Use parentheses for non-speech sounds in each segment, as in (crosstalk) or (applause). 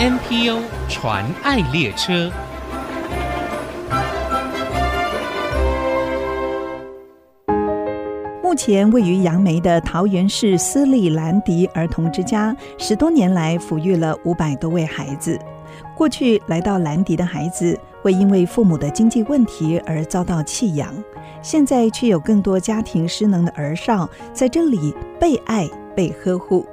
NPO 传爱列车。目前位于杨梅的桃园市私立兰迪儿童之家，十多年来抚育了五百多位孩子。过去来到兰迪的孩子，会因为父母的经济问题而遭到弃养，现在却有更多家庭失能的儿少在这里被爱、被呵护。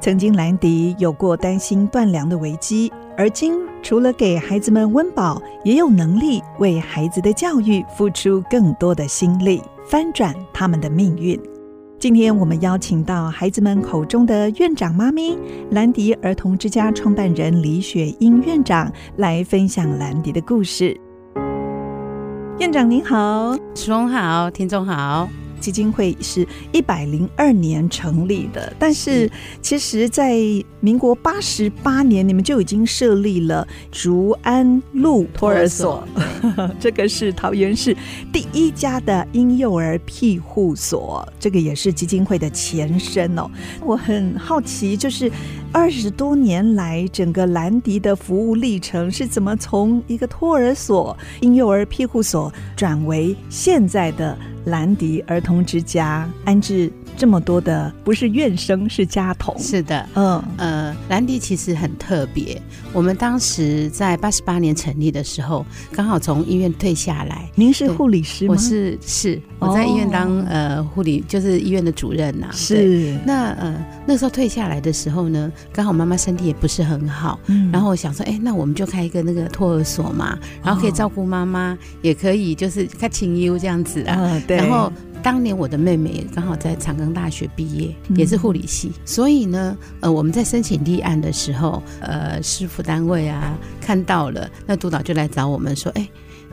曾经兰迪有过担心断粮的危机，而今除了给孩子们温饱，也有能力为孩子的教育付出更多的心力，翻转他们的命运。今天我们邀请到孩子们口中的院长妈咪，兰迪儿童之家创办人李雪英院长来分享兰迪的故事。院长您好，淑荣好，听众好。基金会是一百零二年成立的，但是其实，在民国八十八年，你们就已经设立了竹安路托儿所，(laughs) 这个是桃园市第一家的婴幼儿庇护所，这个也是基金会的前身哦。我很好奇，就是二十多年来，整个兰迪的服务历程是怎么从一个托儿所、婴幼儿庇护所转为现在的？兰迪儿童之家安置这么多的，不是院生，是家童。是的，嗯呃，兰迪其实很特别。我们当时在八十八年成立的时候，刚好从医院退下来。您是护理师吗？我是是，我在医院当、哦、呃护理，就是医院的主任呐、啊。是。那呃那时候退下来的时候呢，刚好妈妈身体也不是很好，嗯，然后我想说，哎，那我们就开一个那个托儿所嘛，然后可以照顾妈妈，哦、也可以就是看清幽这样子啊。嗯然后当年我的妹妹也刚好在长庚大学毕业，也是护理系，嗯，所以呢，呃，我们在申请立案的时候，呃，师傅单位啊看到了，那督导就来找我们说，哎。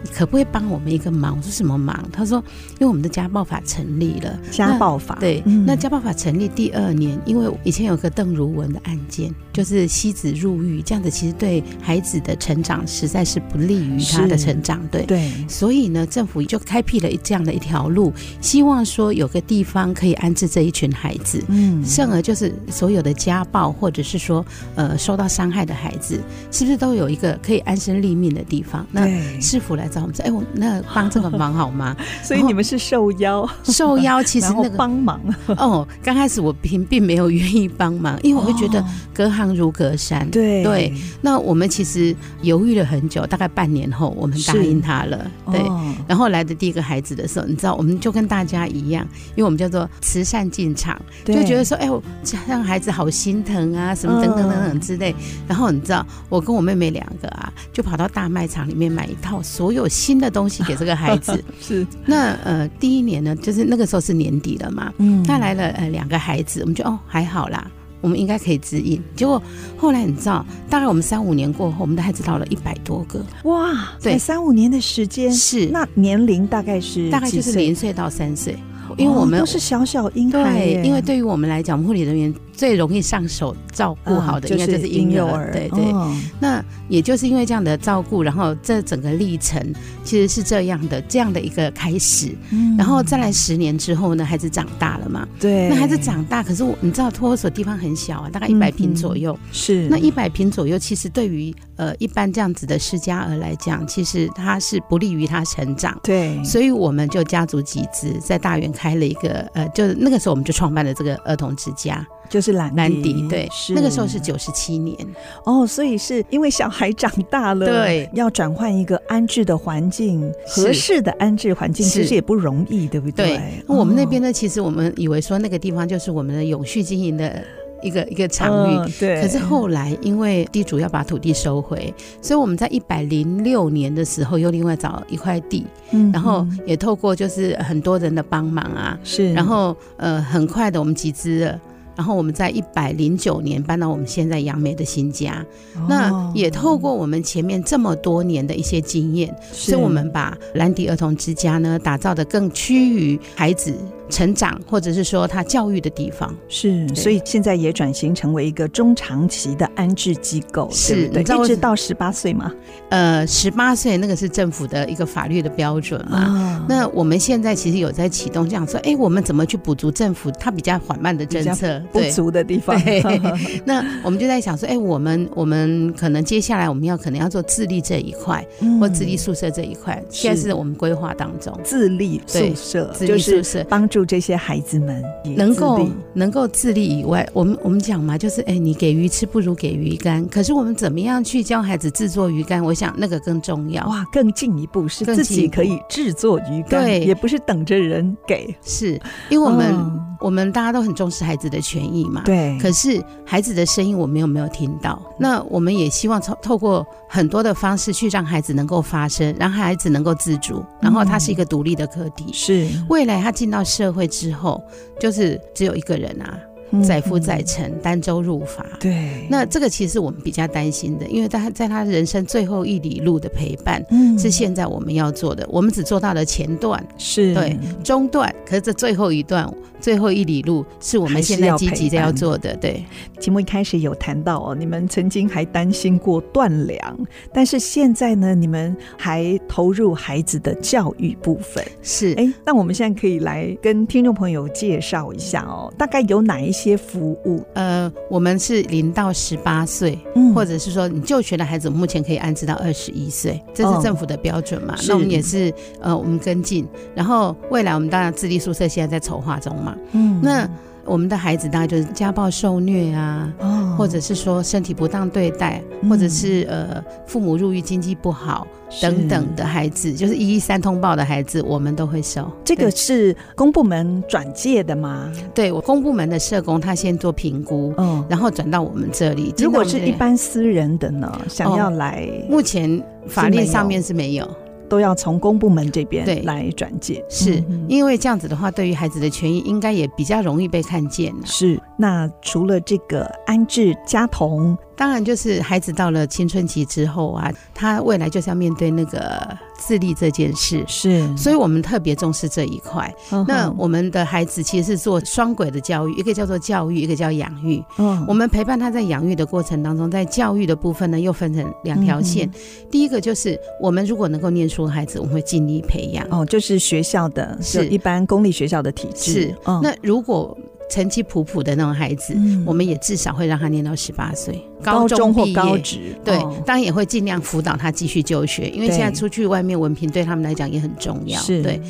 你可不可以帮我们一个忙？我说什么忙？他说，因为我们的家暴法成立了。家暴法对、嗯，那家暴法成立第二年，因为以前有个邓如文的案件，就是妻子入狱，这样子其实对孩子的成长实在是不利于他的成长，对对。所以呢，政府就开辟了这样的一条路，希望说有个地方可以安置这一群孩子。嗯，甚而就是所有的家暴或者是说呃受到伤害的孩子，是不是都有一个可以安身立命的地方？那是否来。找我们说，哎，我那帮这个忙好吗？(laughs) 所以你们是受邀，受邀其实那个帮忙哦。刚开始我并并没有愿意帮忙，因为我会觉得隔行如隔山。对对，那我们其实犹豫了很久，大概半年后，我们答应他了。对，然后来的第一个孩子的时候，你知道，我们就跟大家一样，因为我们叫做慈善进场，就觉得说，哎，我让孩子好心疼啊，什么等等等等之类。然后你知道，我跟我妹妹两个啊，就跑到大卖场里面买一套所有。有新的东西给这个孩子。(laughs) 是。那呃第一年呢，就是那个时候是年底了嘛，嗯，他来了呃两个孩子，我们就哦还好啦，我们应该可以指引。结果后来你知道，大概我们三五年过后，我们的孩子到了一百多个，哇，对，三五年的时间是。那年龄大概是大概就是零岁？到三岁，因为我们、哦、都是小小婴孩，对，因为对于我们来讲，我们护理人员。最容易上手照顾好的，应该就是婴幼儿。对对，那也就是因为这样的照顾，然后这整个历程其实是这样的，这样的一个开始。然后再来十年之后呢，孩子长大了嘛？对。那孩子长大，可是我你知道托儿所地方很小啊，大概一百平左右。是。那一百平左右，其实对于呃一般这样子的失家儿来讲，其实它是不利于他成长。对。所以我们就家族集资，在大园开了一个呃，就是那个时候我们就创办了这个儿童之家。就是兰迪，兰迪对，那个时候是九十七年。哦，所以是因为小孩长大了，对，要转换一个安置的环境，合适的安置环境其实也不容易，对不对？对，我们那边呢，其实我们以为说那个地方就是我们的永续经营的一个一个场域，嗯，对。可是后来因为地主要把土地收回，所以我们在一百零六年的时候又另外找一块地，嗯，然后也透过就是很多人的帮忙啊，是，然后呃很快的我们集资了。然后我们在一百零九年搬到我们现在杨梅的新家，哦，那也透过我们前面这么多年的一些经验，所以我们把兰迪儿童之家呢打造的更趋于孩子成长，或者是说他教育的地方。是，所以现在也转型成为一个中长期的安置机构，是，对，一直到十八岁吗？呃，十八岁那个是政府的一个法律的标准嘛。哦、那我们现在其实有在启动，这样说，哎，我们怎么去补足政府它比较缓慢的政策？不足的地方？(laughs) 那我们就在想说，哎，我们我们可能接下来我们要可能要做自立这一块，嗯、或自立宿舍这一块，现在是我们规划当中。自立宿舍，自立宿舍。帮助这些孩子们能够能够自立以外，我们我们讲嘛，就是哎，你给鱼吃不如给鱼干。可是我们怎么样去教孩子制作鱼竿？我想那个更重要哇，更进一步是自己可以制作鱼竿，对，也不是等着人给，是因为我们、嗯、我们大家都很重视孩子的权益嘛，对。可是孩子的声音我们有没有听到？那我们也希望透透过很多的方式去让孩子能够发声，让孩子能够自主，然后他是一个独立的个体，是未来他进到社会之后，就是只有一个人啊。载浮载沉，单舟入法。对，那这个其实我们比较担心的，因为他在他人生最后一里路的陪伴，嗯，是现在我们要做的。我们只做到了前段，是对中段，可是这最后一段，最后一里路是我们现在积极的要做的。对，节目一开始有谈到哦，你们曾经还担心过断粮，但是现在呢，你们还投入孩子的教育部分。是，哎，那我们现在可以来跟听众朋友介绍一下哦，大概有哪一些？些服务，呃，我们是零到十八岁，嗯，或者是说你就学的孩子，目前可以安置到二十一岁，这是政府的标准嘛？哦、那我们也是，呃，我们跟进，然后未来我们当然自立宿舍现在在筹划中嘛，嗯，那。我们的孩子大概就是家暴受虐啊，哦、或者是说身体不当对待，嗯、或者是呃父母入狱经济不好等等的孩子，就是一一三通报的孩子，我们都会收。这个是公部门转介的吗？对，我公部门的社工他先做评估，嗯，然后转到我们这里。如果是一般私人的呢，想要来，哦、目前法律上面是没有。都要从公部门这边来转介，是因为这样子的话，对于孩子的权益应该也比较容易被看见。是，那除了这个安置家童。当然，就是孩子到了青春期之后啊，他未来就是要面对那个自立这件事，是，所以我们特别重视这一块。那我们的孩子其实是做双轨的教育，一个叫做教育，一个叫养育。嗯，我们陪伴他在养育的过程当中，在教育的部分呢，又分成两条线。第一个就是我们如果能够念书的孩子，我们会尽力培养。哦，就是学校的，是一般公立学校的体制。是，哦、那如果成绩普普的那种孩子，嗯、我们也至少会让他念到十八岁，高中或高职。对，哦、当然也会尽量辅导他继续就学，因为现在出去外面文凭对他们来讲也很重要。是对。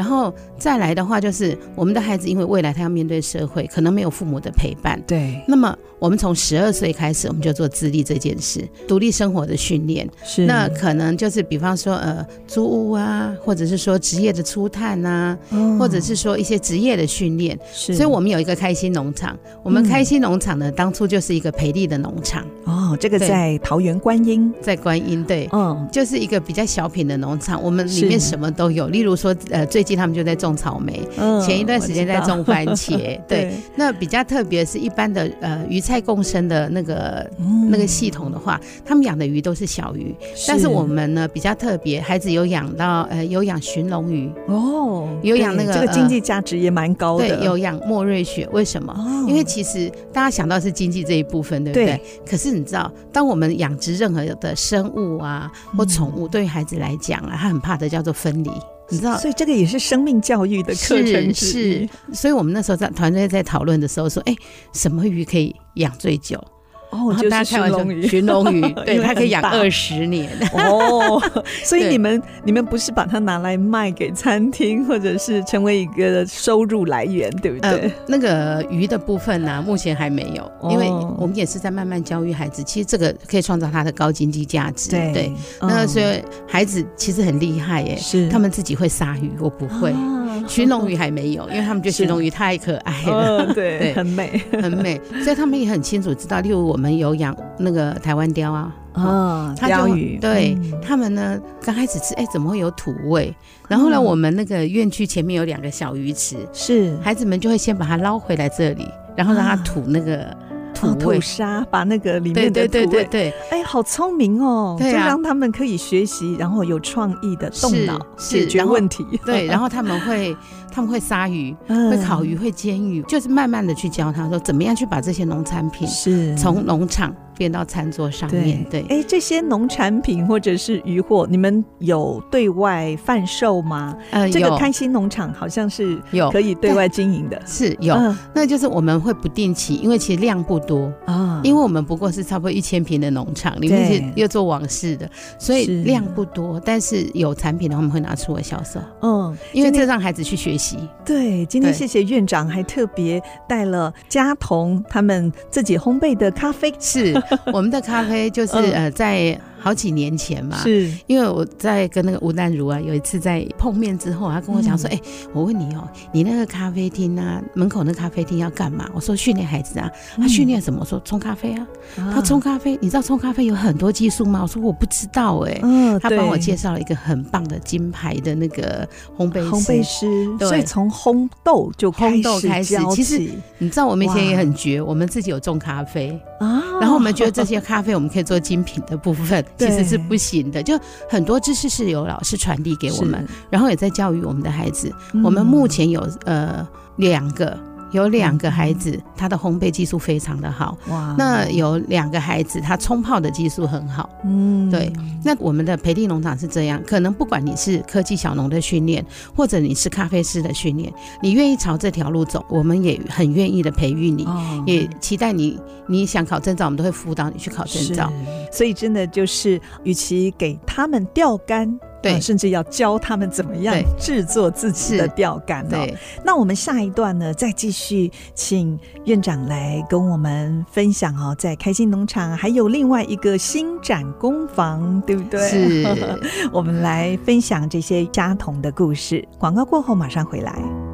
然后再来的话，就是我们的孩子，因为未来他要面对社会，可能没有父母的陪伴。对。那么我们从十二岁开始，我们就做自立这件事，独立生活的训练。是。那可能就是比方说，呃，租屋啊，或者是说职业的初探啊，哦、或者是说一些职业的训练。是。所以我们有一个开心农场。我们开心农场呢，嗯、当初就是一个培力的农场。哦，这个在桃园观音，在观音，对，嗯，就是一个比较小品的农场。我们里面什么都有，例如说，呃，最他们就在种草莓，嗯、前一段时间在种番茄。(laughs) 对，对那比较特别是一般的呃鱼菜共生的那个、嗯、那个系统的话，他们养的鱼都是小鱼，是但是我们呢比较特别，孩子有养到呃有养鲟龙鱼哦，有养那个这个经济价值也蛮高的，对，有养莫瑞雪，为什么？哦、因为其实大家想到是经济这一部分，对不对？对可是你知道，当我们养殖任何的生物啊或宠物，对于孩子来讲啊，他很怕的叫做分离。你知道，所以这个也是生命教育的课程之一。是，所以我们那时候在团队在讨论的时候说，哎，什么鱼可以养最久？哦，就是寻龙鱼，寻龙鱼，(laughs) 对，它可以养二十年。哦，(laughs) 所以你们你们不是把它拿来卖给餐厅，或者是成为一个收入来源，对不对？那个鱼的部分呢，目前还没有，因为我们也是在慢慢教育孩子。其实这个可以创造它的高经济价值。对，那所以孩子其实很厉害耶，是他们自己会杀鱼，我不会。鲟龙鱼还没有，因为他们觉得鲟龙鱼太可爱了，(laughs) 对，很美，很美，所以他们也很清楚知道，例如我们有养那个台湾雕啊，啊，鯛鱼，对他们呢，刚开始吃，哎，怎么会有土味？然后呢，我们那个院区前面有两个小鱼池，是。孩子们就会先把它捞回来这里，然后让它吐那个。土沙，把那个里面的土味，对对对对对，哎，好聪明哦，对啊，就让他们可以学习，然后有创意的动脑解决问题。对，然后他们会他们会杀鱼，会烤鱼，会煎鱼，就是慢慢的去教他说怎么样去把这些农产品是。从农场。变到餐桌上面，对，哎，这些农产品或者是渔获，你们有对外贩售吗？呃，这个开心农场好像是有。可以对外经营的，是有，那就是我们会不定期，因为其实量不多啊，因为我们不过是差不多一千平的农场，里面是又做网式的，所以量不多，但是有产品的话，我们会拿出来销售。嗯，因为这让孩子去学习。对，今天谢谢院长，还特别带了家童他们自己烘焙的咖啡，是。(laughs) 我们的咖啡就是呃，在。好几年前嘛，是因为我在跟那个吴淡如啊，有一次在碰面之后，他跟我讲说：“哎、嗯欸，我问你哦，你那个咖啡厅啊，门口那咖啡厅要干嘛？”我说：“训练孩子啊。”他训练什么？我说：“冲咖啡啊。啊”他冲咖啡，你知道冲咖啡有很多技术吗？我说：“我不知道哎、欸。嗯”他帮我介绍了一个很棒的金牌的那个烘焙烘焙师，所以从烘豆就烘豆开始。其实你知道，我们以前也很绝，我们自己有种咖啡啊，然后我们觉得这些咖啡我们可以做精品的部分。其实是不行的，就很多知识是由老师传递给我们，然后也在教育我们的孩子。我们目前有呃两个。有两个孩子，他的烘焙技术非常的好。哇！那有两个孩子，他冲泡的技术很好。嗯，对。那我们的培力农场是这样，可能不管你是科技小农的训练，或者你是咖啡师的训练，你愿意朝这条路走，我们也很愿意的培育你，哦、也期待你。你想考证照，我们都会辅导你去考证照。所以真的就是，与其给他们钓竿。对、呃，甚至要教他们怎么样制作自己的钓竿哦。那我们下一段呢，再继续请院长来跟我们分享哦，在开心农场还有另外一个新展工坊，对不对？是，(laughs) 我们来分享这些家童的故事。广告过后马上回来。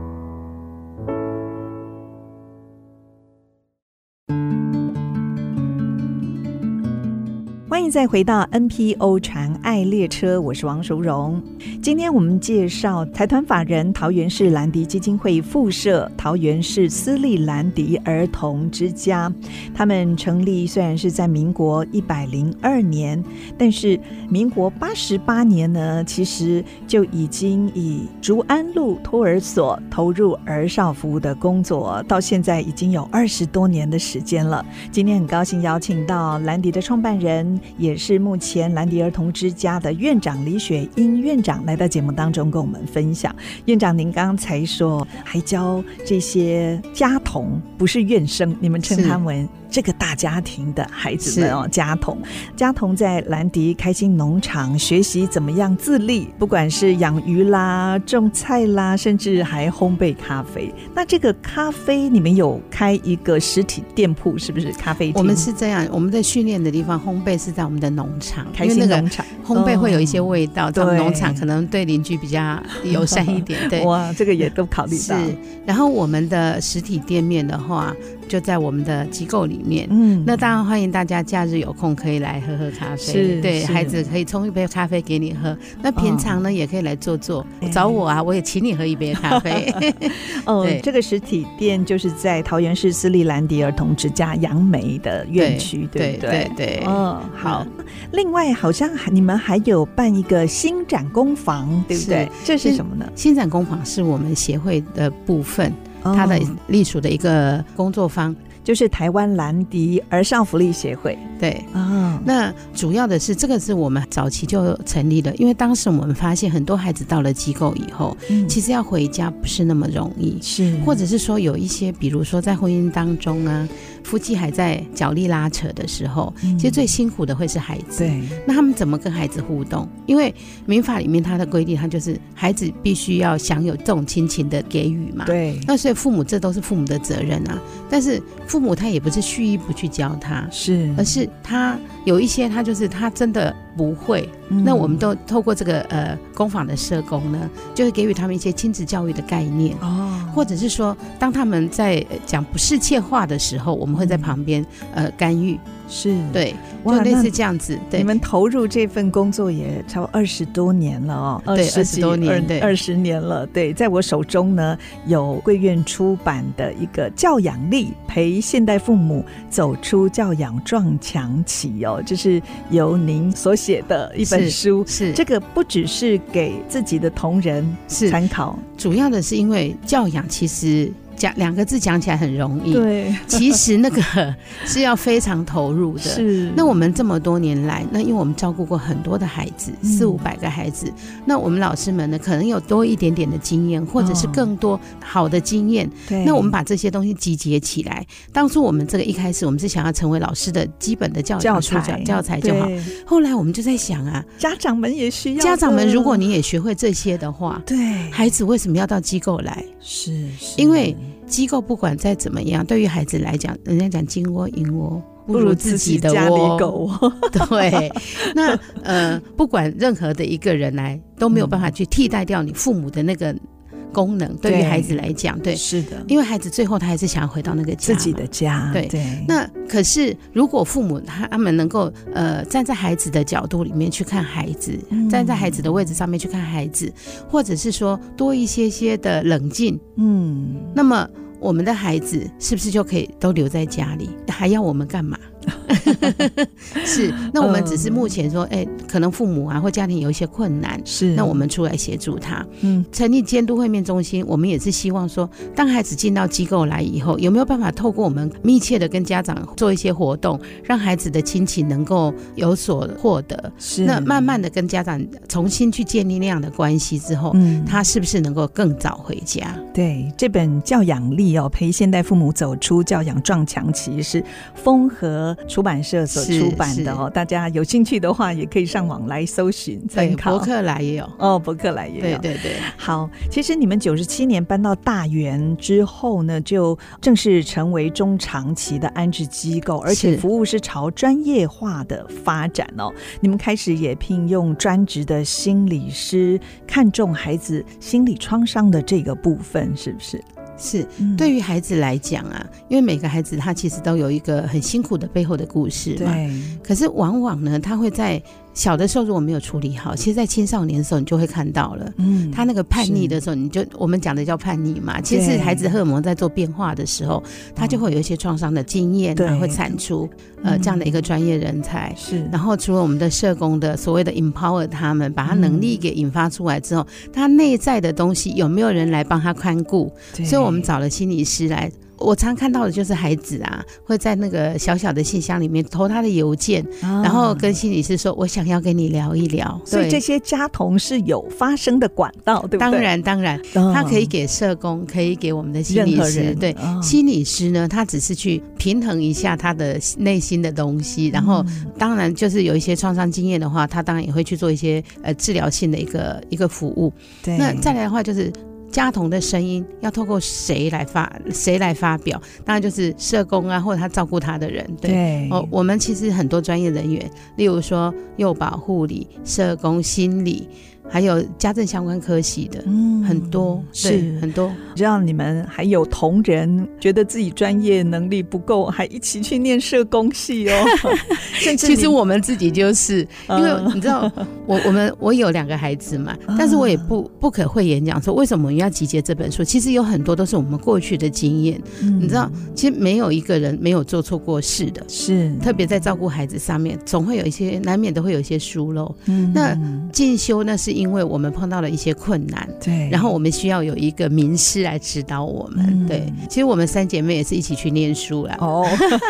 迎再回到 NPO 传爱列车，我是王淑荣。今天我们介绍财团法人桃园市兰迪基金会附设桃园市私立兰迪儿童之家。他们成立虽然是在民国一百零二年，但是民国八十八年呢，其实就已经以竹安路托儿所投入儿少服务的工作，到现在已经有二十多年的时间了。今天很高兴邀请到兰迪的创办人。也是目前兰迪儿童之家的院长李雪英院长来到节目当中跟我们分享。院长，您刚才说还教这些家童，不是院生，你们称他们。这个大家庭的孩子们哦，家童，家童在兰迪开心农场学习怎么样自立，不管是养鱼啦、种菜啦，甚至还烘焙咖啡。那这个咖啡，你们有开一个实体店铺，是不是？咖啡店？我们是这样，我们在训练的地方烘焙是在我们的农场，开心农场烘焙会有一些味道，在农场可能对邻居比较友善一点。对，哇，这个也都考虑到。是，然后我们的实体店面的话。就在我们的机构里面，嗯，那当然欢迎大家假日有空可以来喝喝咖啡，是对，孩子可以冲一杯咖啡给你喝。那平常呢，也可以来坐坐，找我啊，我也请你喝一杯咖啡。(laughs) 哦，这个实体店就是在桃园市私立兰迪儿童之家杨梅的院区，对不对？对对。嗯，好。另外，好像你们还有办一个新展工坊，对不对？这是什么呢？新展工坊是我们协会的部分。它的隶属的一个工作坊，就是台湾兰迪儿少福利协会。对啊，那主要的是这个是我们早期就成立的，因为当时我们发现很多孩子到了机构以后，其实要回家不是那么容易，是或者是说有一些，比如说在婚姻当中啊。夫妻还在角力拉扯的时候，其实最辛苦的会是孩子。对，那他们怎么跟孩子互动？因为民法里面他的规定，他就是孩子必须要享有这种亲情的给予嘛。对，那所以父母这都是父母的责任啊。但是父母他也不是蓄意不去教他，是，而是他有一些他就是他真的不会。那我们都透过这个呃工坊的社工呢，就是给予他们一些亲子教育的概念哦，或者是说当他们在讲不适切话的时候，我们。会在旁边呃干预，是对就类似这样子。对，你们投入这份工作也超二十多年了哦，对，二十多年，对，二十年了。对，在我手中呢，有贵院出版的一个教养力，陪现代父母走出教养撞墙期哦，这是由您所写的一本书。是，是这个不只是给自己的同仁参考，主要的是因为教养其实。讲两个字讲起来很容易，对，(laughs) 其实那个是要非常投入的。是，那我们这么多年来，那因为我们照顾过很多的孩子，四五百个孩子，那我们老师们呢，可能有多一点点的经验，或者是更多好的经验。对，那我们把这些东西集结起来。当初我们这个一开始，我们是想要成为老师的基本的教教材教材就好。后来我们就在想啊，家长们也需要。家长们，如果你也学会这些的话，对，孩子为什么要到机构来？是，是因为。机构不管再怎么样，对于孩子来讲，人家讲金窝银窝不如自己的窝。(laughs) 对，那呃，不管任何的一个人来，都没有办法去替代掉你父母的那个。功能对于孩子来讲，对，是的，因为孩子最后他还是想要回到那个家，自己的家，对对。那可是如果父母他他们能够呃站在孩子的角度里面去看孩子，嗯、站在孩子的位置上面去看孩子，或者是说多一些些的冷静，嗯，那么我们的孩子是不是就可以都留在家里？还要我们干嘛？(laughs) 是，那我们只是目前说，哎、欸，可能父母啊或家庭有一些困难，是，那我们出来协助他。嗯，成立监督会面中心，我们也是希望说，当孩子进到机构来以后，有没有办法透过我们密切的跟家长做一些活动，让孩子的亲情能够有所获得？是，那慢慢的跟家长重新去建立那样的关系之后，嗯，他是不是能够更早回家？对，这本教养力哦，陪现代父母走出教养撞墙期是丰禾。出版社所出版的哦，大家有兴趣的话，也可以上网来搜寻参考。博客来也有哦，博客来也有。对对对，好，其实你们九十七年搬到大园之后呢，就正式成为中长期的安置机构，而且服务是朝专业化的发展哦。你们开始也聘用专职的心理师，看重孩子心理创伤的这个部分，是不是？是，对于孩子来讲啊，因为每个孩子他其实都有一个很辛苦的背后的故事嘛。对。可是往往呢，他会在。小的时候如果没有处理好，其实，在青少年的时候你就会看到了。嗯，他那个叛逆的时候，你就我们讲的叫叛逆嘛。其实孩子荷尔蒙在做变化的时候，他就会有一些创伤的经验，然后会产出呃这样的一个专业人才。是。然后除了我们的社工的所谓的 empower 他们，把他能力给引发出来之后，他内在的东西有没有人来帮他看顾？所以我们找了心理师来。我常看到的就是孩子啊，会在那个小小的信箱里面投他的邮件，啊、然后跟心理师说：“我想要跟你聊一聊。”所以这些家童是有发声的管道，对不对？当然，当然，他可以给社工，可以给我们的心理师。对，哦、心理师呢，他只是去平衡一下他的内心的东西，然后当然就是有一些创伤经验的话，他当然也会去做一些呃治疗性的一个一个服务。对，那再来的话就是。家童的声音要透过谁来发？谁来发表？当然就是社工啊，或者他照顾他的人。对，对哦，我们其实很多专业人员，例如说幼保护理、社工、心理。还有家政相关科系的，嗯，很多是很多。只要你们还有同仁觉得自己专业能力不够，还一起去念社工系哦。(laughs) 甚至其实我们自己就是，因为你知道，我我们我有两个孩子嘛，但是我也不不可讳言讲说，为什么我们要集结这本书？其实有很多都是我们过去的经验。你知道，其实没有一个人没有做错过事的，是特别在照顾孩子上面，总会有一些难免都会有一些疏漏。嗯，那进修那是。因为我们碰到了一些困难，对，然后我们需要有一个名师来指导我们，嗯、对。其实我们三姐妹也是一起去念书啦。哦，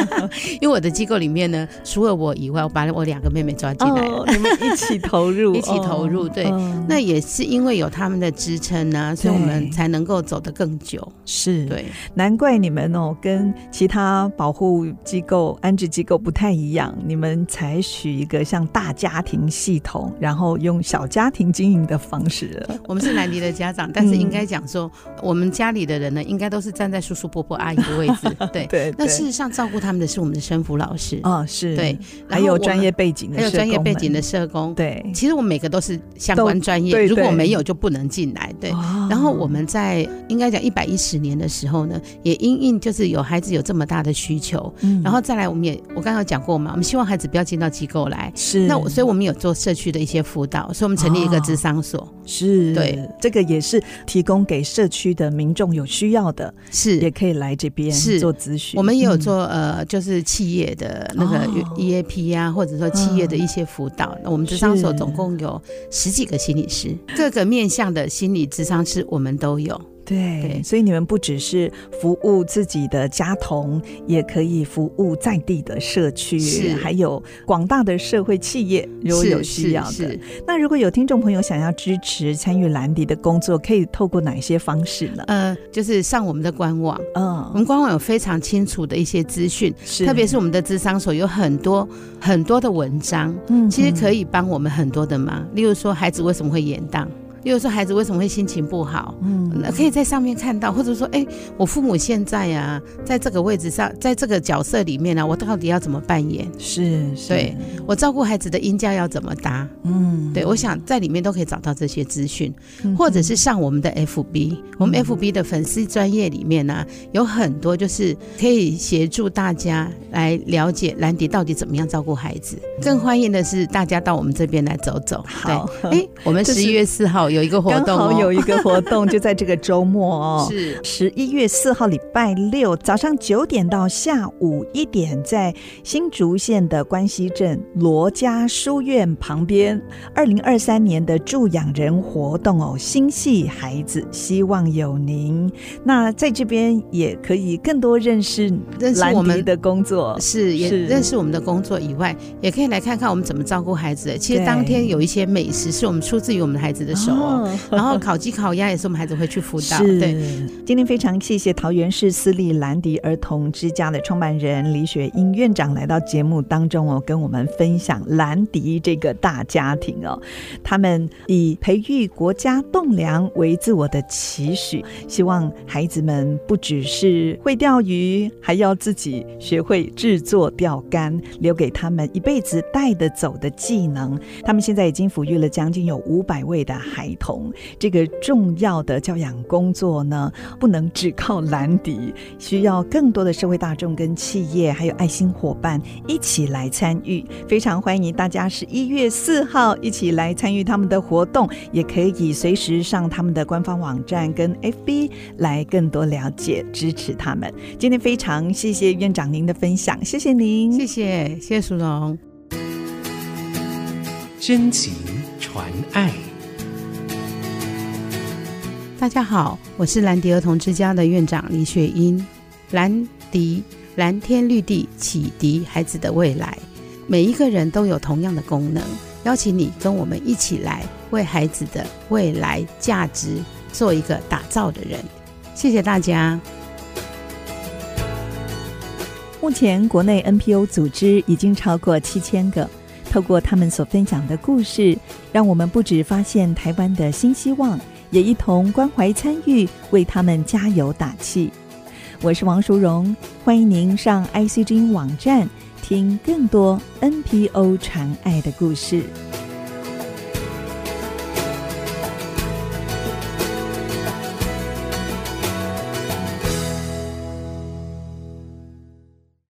(laughs) 因为我的机构里面呢，除了我以外，我把我两个妹妹抓进来了，哦、你们一起投入，(laughs) 一起投入，对。哦、那也是因为有他们的支撑呢、啊，所以我们才能够走得更久。是对，难怪你们哦，跟其他保护机构、安置机构不太一样，你们采取一个像大家庭系统，然后用小家庭。经营的方式了。我们是南迪的家长，但是应该讲说，我们家里的人呢，应该都是站在叔叔伯伯阿姨的位置。(laughs) 对对。那事实上，照顾他们的是我们的生辅老师。哦，是。对，还有专业背景的，还有专业背景的社工。对，其实我们每个都是相关专业，如果没有就不能进来。对。然后我们在应该讲一百一十年的时候呢，也因应就是有孩子有这么大的需求，然后再来我们也我刚刚有讲过嘛，我们希望孩子不要进到机构来。是。那我所以我们有做社区的一些辅导，所以我们成立一个咨商所。是。对，这个也是提供给社区的民众有需要的，是也可以来这边是做咨询。我们也有做呃，就是企业的那个 EAP 啊，或者说企业的一些辅导。那我们智商所总共有十几个心理师，各个面向的心理智商师我们都有。对，所以你们不只是服务自己的家童，也可以服务在地的社区，是还有广大的社会企业，如果有需要的。那如果有听众朋友想要支持参与兰迪的工作，可以透过哪些方式呢？呃，就是上我们的官网，嗯，我们官网有非常清楚的一些资讯，是特别是我们的智商所有很多很多的文章，嗯，其实可以帮我们很多的忙。例如说，孩子为什么会延宕？比如说孩子为什么会心情不好？嗯，那可以在上面看到，或者说，哎、欸，我父母现在啊，在这个位置上，在这个角色里面呢、啊，我到底要怎么扮演？是，是对我照顾孩子的音教要怎么搭？嗯，对，我想在里面都可以找到这些资讯，嗯、或者是上我们的 FB，、嗯、我们 FB 的粉丝专业里面呢、啊，有很多就是可以协助大家来了解兰迪到底怎么样照顾孩子。更欢迎的是大家到我们这边来走走。好，哎、欸，我们 (laughs) 十一月四号。有一个活动，刚好有一个活动就在这个周末哦，(laughs) 是十一月四号礼拜六早上九点到下午一点，在新竹县的关西镇罗家书院旁边，二零二三年的助养人活动哦，心系孩子，希望有您。那在这边也可以更多认识认识我们的工作，是也认识我们的工作以外，也可以来看看我们怎么照顾孩子。其实当天有一些美食是我们出自于我们的孩子的手。然后烤鸡烤鸭也是我们孩子会去辅导。是对，今天非常谢谢桃园市私立兰迪儿童之家的创办人李雪英院长来到节目当中哦，跟我们分享兰迪这个大家庭哦。他们以培育国家栋梁为自我的期许，希望孩子们不只是会钓鱼，还要自己学会制作钓竿，留给他们一辈子带得走的技能。他们现在已经抚育了将近有五百位的孩童，这个重要的教养工作呢，不能只靠兰迪，需要更多的社会大众跟企业，还有爱心伙伴一起来参与。非常欢迎大家十一月四号一起来参与他们的活动，也可以随时上他们的官方网站跟 FB 来更多了解支持他们。今天非常谢谢院长您的分享，谢谢您，谢谢谢谢淑荣，真情传爱。大家好，我是兰迪儿童之家的院长李雪英。兰迪，蓝天绿地，启迪孩子的未来。每一个人都有同样的功能，邀请你跟我们一起来为孩子的未来价值做一个打造的人。谢谢大家。目前国内 NPO 组织已经超过七千个，透过他们所分享的故事，让我们不止发现台湾的新希望。也一同关怀参与，为他们加油打气。我是王淑荣，欢迎您上 ICG 网站听更多 NPO 传爱的故事。